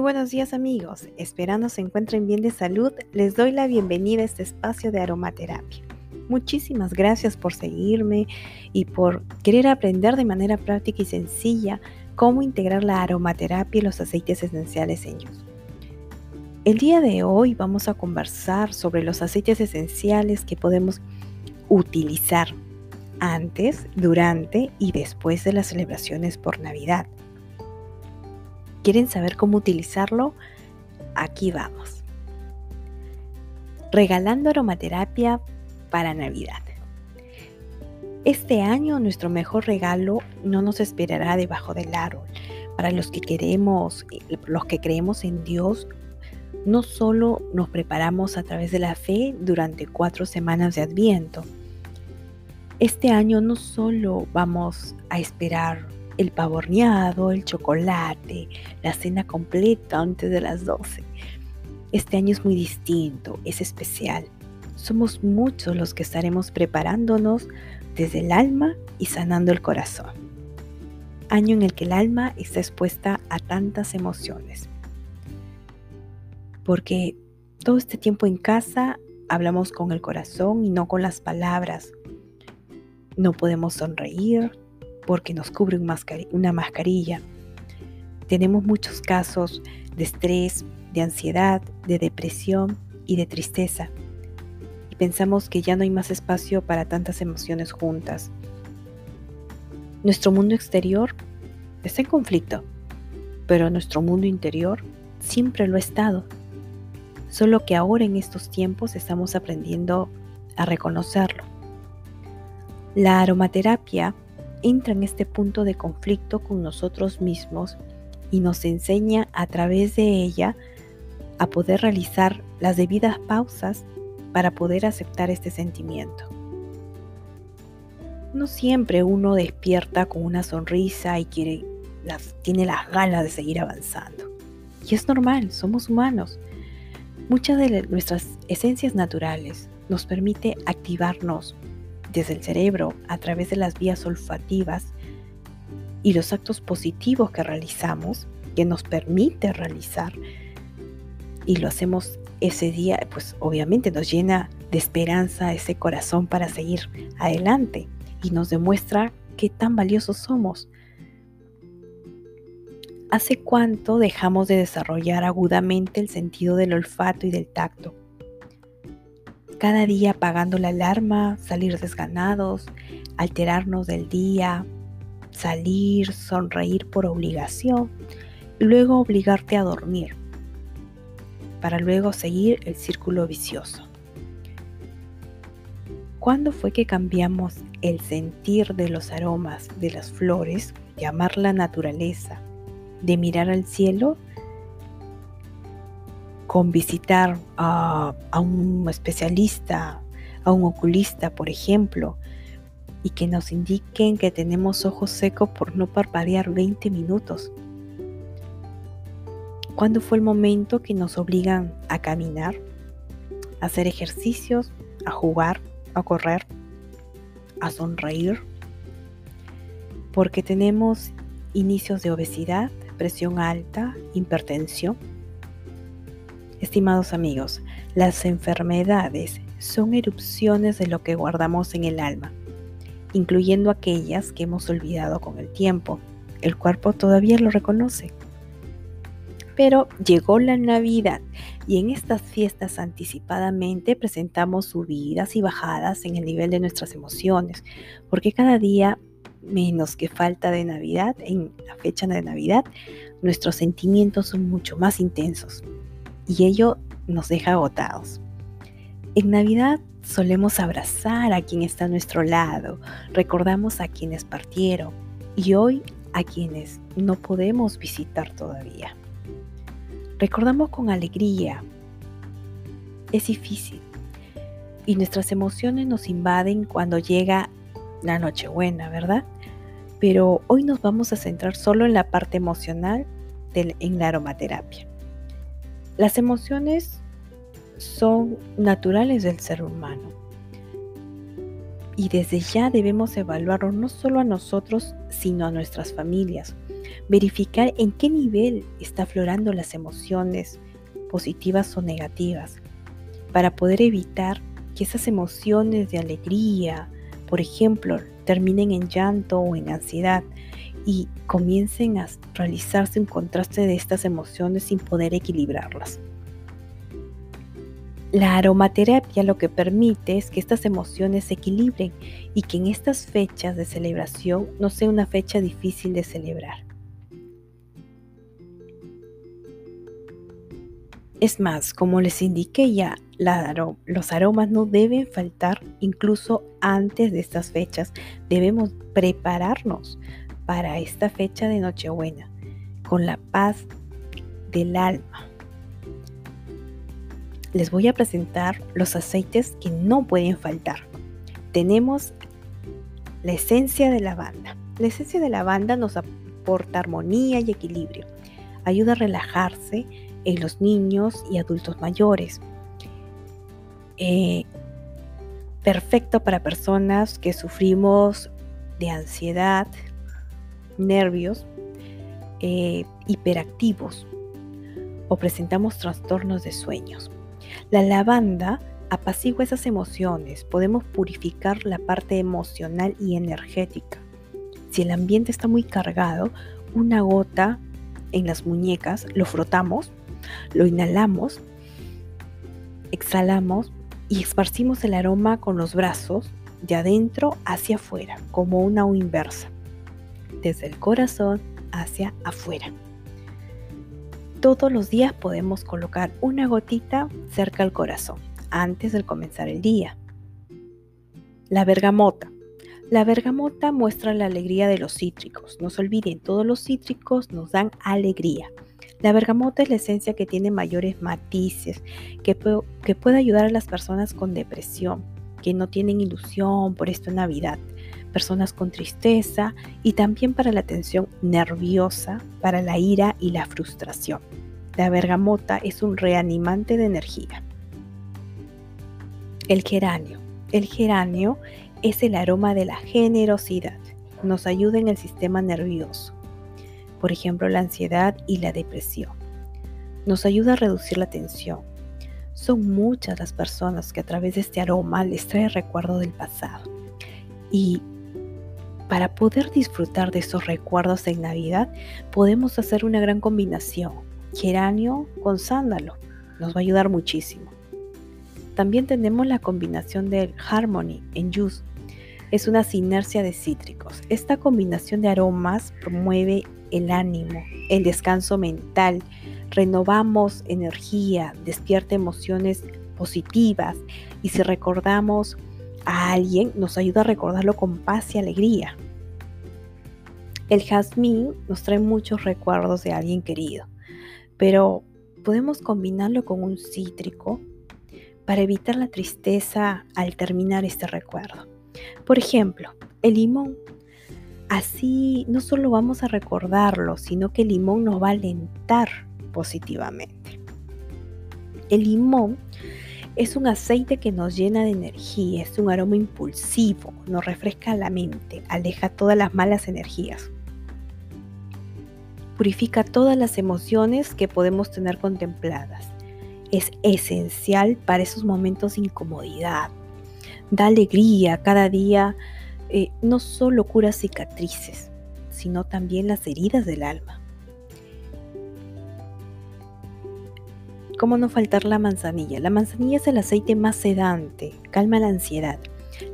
Buenos días amigos, esperando se encuentren bien de salud, les doy la bienvenida a este espacio de aromaterapia. Muchísimas gracias por seguirme y por querer aprender de manera práctica y sencilla cómo integrar la aromaterapia y los aceites esenciales en ellos. El día de hoy vamos a conversar sobre los aceites esenciales que podemos utilizar antes, durante y después de las celebraciones por Navidad. ¿Quieren saber cómo utilizarlo? Aquí vamos. Regalando aromaterapia para Navidad. Este año nuestro mejor regalo no nos esperará debajo del árbol. Para los que queremos, los que creemos en Dios, no solo nos preparamos a través de la fe durante cuatro semanas de Adviento. Este año no solo vamos a esperar el pavo horneado, el chocolate, la cena completa antes de las 12. Este año es muy distinto, es especial. Somos muchos los que estaremos preparándonos desde el alma y sanando el corazón. Año en el que el alma está expuesta a tantas emociones. Porque todo este tiempo en casa hablamos con el corazón y no con las palabras. No podemos sonreír, porque nos cubre una mascarilla. Tenemos muchos casos de estrés, de ansiedad, de depresión y de tristeza. Y pensamos que ya no hay más espacio para tantas emociones juntas. Nuestro mundo exterior está en conflicto, pero nuestro mundo interior siempre lo ha estado. Solo que ahora en estos tiempos estamos aprendiendo a reconocerlo. La aromaterapia entra en este punto de conflicto con nosotros mismos y nos enseña a través de ella a poder realizar las debidas pausas para poder aceptar este sentimiento. No siempre uno despierta con una sonrisa y quiere, tiene las ganas de seguir avanzando. Y es normal, somos humanos. Muchas de nuestras esencias naturales nos permite activarnos desde el cerebro a través de las vías olfativas y los actos positivos que realizamos, que nos permite realizar, y lo hacemos ese día, pues obviamente nos llena de esperanza ese corazón para seguir adelante y nos demuestra qué tan valiosos somos. ¿Hace cuánto dejamos de desarrollar agudamente el sentido del olfato y del tacto? Cada día apagando la alarma, salir desganados, alterarnos del día, salir, sonreír por obligación y luego obligarte a dormir, para luego seguir el círculo vicioso. ¿Cuándo fue que cambiamos el sentir de los aromas de las flores, de amar la naturaleza, de mirar al cielo con visitar a, un especialista, a un oculista, por ejemplo, y que nos indiquen que tenemos ojos secos por no parpadear 20 minutos. ¿Cuándo fue el momento que nos obligan a caminar, a hacer ejercicios, a jugar, a correr, a sonreír? Porque tenemos inicios de obesidad, presión alta, hipertensión Estimados amigos, las enfermedades son erupciones de lo que guardamos en el alma, incluyendo aquellas que hemos olvidado con el tiempo. El cuerpo todavía lo reconoce. Pero llegó la Navidad y en estas fiestas anticipadamente presentamos subidas y bajadas en el nivel de nuestras emociones, porque cada día menos que falta de Navidad, en la fecha de Navidad, nuestros sentimientos son mucho más intensos y ello nos deja agotados. En Navidad solemos abrazar a quien está a nuestro lado, recordamos a quienes partieron y hoy a quienes no podemos visitar todavía. Recordamos con alegría. Es difícil y nuestras emociones nos invaden cuando llega la Nochebuena, ¿verdad? Pero hoy nos vamos a centrar solo en la parte emocional en la aromaterapia. Las emociones son naturales del ser humano Y desde ya debemos evaluarlo no solo a nosotros, sino a nuestras familias. Verificar en qué nivel está aflorando las emociones positivas o negativas, para poder evitar que esas emociones de alegría, por ejemplo, terminen en llanto o en ansiedad y comiencen a realizarse un contraste de estas emociones sin poder equilibrarlas. La aromaterapia lo que permite es que estas emociones se equilibren y que en estas fechas de celebración no sea una fecha difícil de celebrar. Es más, como les indiqué ya, los aromas no deben faltar incluso antes de estas fechas. Debemos prepararnos para esta fecha de Nochebuena con la paz del alma les voy a presentar los aceites que no pueden faltar. Tenemos la esencia de lavanda. La esencia de lavanda nos aporta armonía y equilibrio. Ayuda a relajarse en los niños y adultos mayores. Eh, perfecto para personas que sufrimos de ansiedad, nervios, eh, hiperactivos o presentamos trastornos de sueños. La lavanda apacigua esas emociones, podemos purificar la parte emocional y energética. Si el ambiente está muy cargado, una gota en las muñecas, lo frotamos, lo inhalamos, exhalamos y esparcimos el aroma con los brazos de adentro hacia afuera, como una U inversa, desde el corazón hacia afuera. Todos los días podemos colocar una gotita cerca al corazón antes de comenzar el día. La bergamota. La bergamota muestra la alegría de los cítricos. No se olviden, todos los cítricos nos dan alegría. La bergamota es la esencia que tiene mayores matices, que, que puede ayudar a las personas con depresión, que no tienen ilusión por esta Navidad personas con tristeza y también para la tensión nerviosa, para la ira y la frustración. La bergamota es un reanimante de energía. El geranio. El geranio es el aroma de la generosidad. Nos ayuda en el sistema nervioso. Por ejemplo, la ansiedad y la depresión. Nos ayuda a reducir la tensión. Son muchas las personas que a través de este aroma les trae recuerdo del pasado. Y para poder disfrutar de esos recuerdos en Navidad, podemos hacer una gran combinación. Geranio con sándalo. Nos va a ayudar muchísimo. También tenemos la combinación del Harmony en Juice. Es una sinergia de cítricos. Esta combinación de aromas promueve el ánimo, el descanso mental, renovamos energía, despierta emociones positivas y si recordamos a alguien nos ayuda a recordarlo con paz y alegría. El jazmín nos trae muchos recuerdos de alguien querido, pero podemos combinarlo con un cítrico para evitar la tristeza al terminar este recuerdo. Por ejemplo, el limón. Así no solo vamos a recordarlo, sino que el limón nos va a alentar positivamente. El limón es un aceite que nos llena de energía, es un aroma impulsivo, nos refresca la mente, aleja todas las malas energías. Purifica todas las emociones que podemos tener contempladas. Es esencial para esos momentos de incomodidad. Da alegría cada día, eh, no solo cura cicatrices, sino también las heridas del alma. ¿Cómo no faltar la manzanilla? La manzanilla es el aceite más sedante, calma la ansiedad.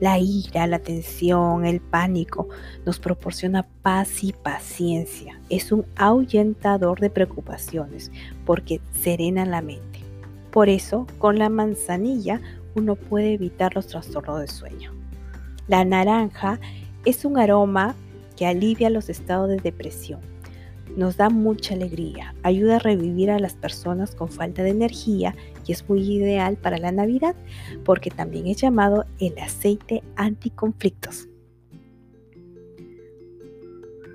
La ira, la tensión, el pánico nos proporciona paz y paciencia. Es un ahuyentador de preocupaciones porque serena la mente. Por eso, con la manzanilla uno puede evitar los trastornos de sueño. La naranja es un aroma que alivia los estados de depresión nos da mucha alegría, ayuda a revivir a las personas con falta de energía y es muy ideal para la Navidad porque también es llamado el aceite anticonflictos.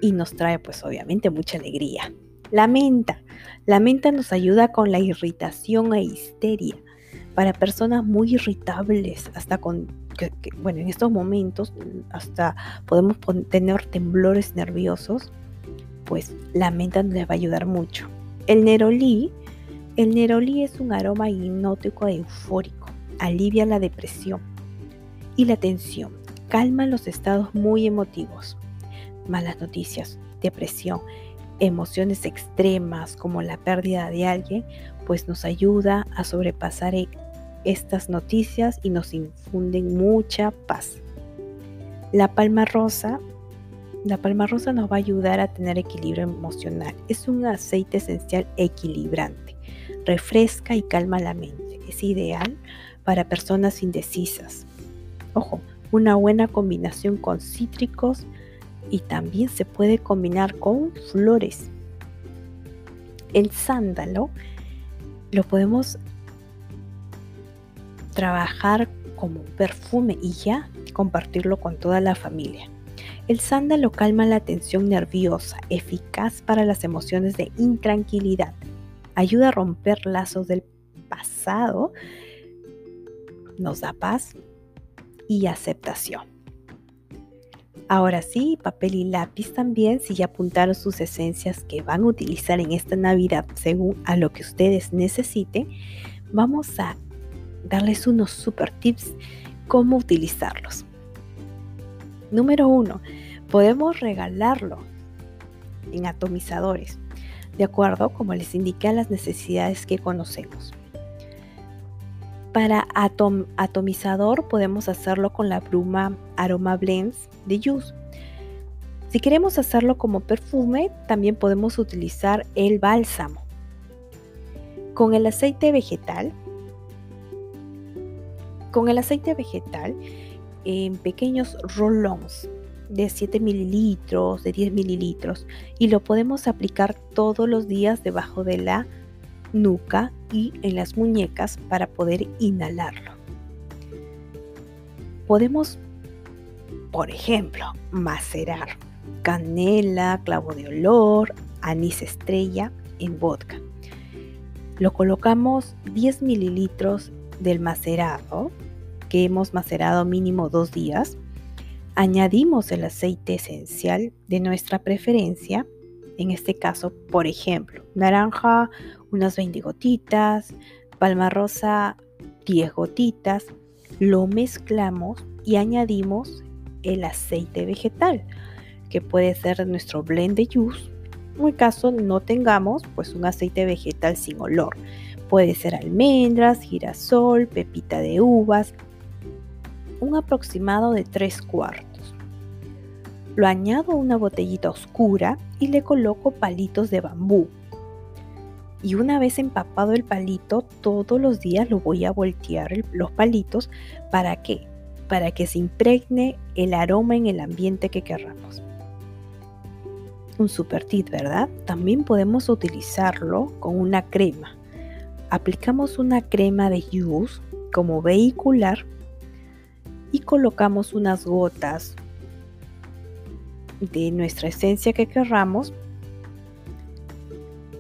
Y nos trae pues obviamente mucha alegría. La menta. La menta nos ayuda con la irritación e histeria para personas muy irritables, hasta con bueno, en estos momentos hasta podemos tener temblores nerviosos, pues la menta les va a ayudar mucho. El nerolí, el nerolí es un aroma hipnótico eufórico, alivia la depresión y la tensión, calma los estados muy emotivos. Malas noticias, depresión, emociones extremas como la pérdida de alguien, pues nos ayuda a sobrepasar e, estas noticias y nos infunden mucha paz. La palma rosa, la palma rosa nos va a ayudar a tener equilibrio emocional. Es un aceite esencial equilibrante, refresca y calma la mente. Es ideal para personas indecisas. Ojo, una buena combinación con cítricos, y también se puede combinar con flores. El sándalo lo podemos trabajar como perfume y ya compartirlo con toda la familia. El sándalo calma la tensión nerviosa, eficaz para las emociones de intranquilidad. Ayuda a romper lazos del pasado, nos da paz y aceptación. Ahora sí, papel y lápiz también, si ya apuntaron sus esencias que van a utilizar en esta Navidad según a lo que ustedes necesiten, vamos a darles unos super tips cómo utilizarlos. Número uno, podemos regalarlo en atomizadores, de acuerdo como les indiqué a las necesidades que conocemos. Para atomizador podemos hacerlo con la bruma Aroma Blends de Juice. Si queremos hacerlo como perfume, también podemos utilizar el bálsamo. Con el aceite vegetal, con el aceite vegetal en pequeños rolons de 7 mililitros, de 10 mililitros, y lo podemos aplicar todos los días debajo de la nuca y en las muñecas para poder inhalarlo. Podemos, por ejemplo, macerar canela, clavo de olor, anís estrella en vodka. Lo colocamos 10 mililitros del macerado, que hemos macerado mínimo dos días. Añadimos el aceite esencial de nuestra preferencia en este caso, por ejemplo, naranja, unas 20 gotitas, palma rosa, 10 gotitas, lo mezclamos y añadimos el aceite vegetal, que puede ser nuestro blend de juice. En el caso no tengamos, pues un aceite vegetal sin olor. Puede ser almendras, girasol, pepita de uvas, un aproximado de 3 cuartos. Lo añado a una botellita oscura y le coloco palitos de bambú. Y una vez empapado el palito, todos los días lo voy a voltear los palitos. ¿Para qué? Para que se impregne el aroma en el ambiente que querramos. Un super tip, ¿verdad? También podemos utilizarlo con una crema. Aplicamos una crema de juice como vehicular colocamos unas gotas de nuestra esencia que querramos,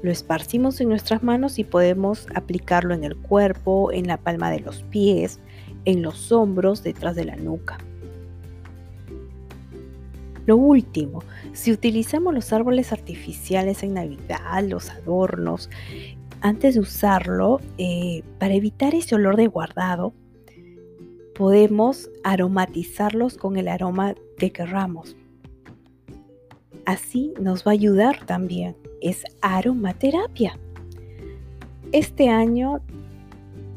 lo esparcimos en nuestras manos y podemos aplicarlo en el cuerpo, en la palma de los pies, en los hombros, detrás de la nuca. Lo último, si utilizamos los árboles artificiales en Navidad, los adornos, antes de usarlo, eh, para evitar ese olor de guardado, podemos aromatizarlos con el aroma que querramos. Así nos va a ayudar también. Es aromaterapia. Este año,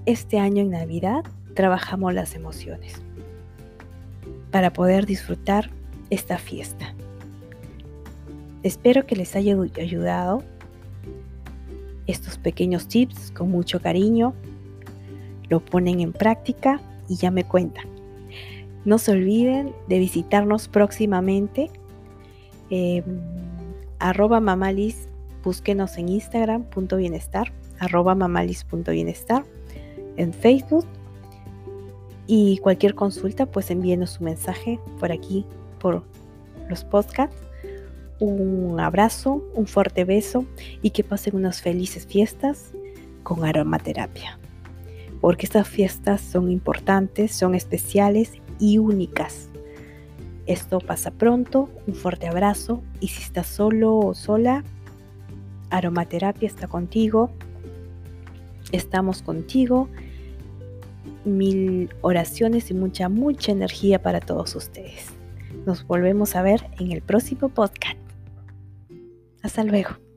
este año en Navidad, trabajamos las emociones para poder disfrutar esta fiesta. Espero que les haya ayudado estos pequeños tips con mucho cariño. Lo ponen en práctica y ya me cuentan. No se olviden de visitarnos próximamente eh, arroba mamalis, búsquenos en Instagram, punto bienestar, arroba mamalis, punto bienestar, en Facebook. Y cualquier consulta, pues envíenos su mensaje por aquí, por los podcasts. Un abrazo, un fuerte beso y que pasen unas felices fiestas con aromaterapia. Porque estas fiestas son importantes, son especiales y únicas. Esto pasa pronto, un fuerte abrazo y si estás solo o sola, aromaterapia está contigo, estamos contigo, mil oraciones y mucha, mucha energía para todos ustedes. Nos volvemos a ver en el próximo podcast. Hasta luego.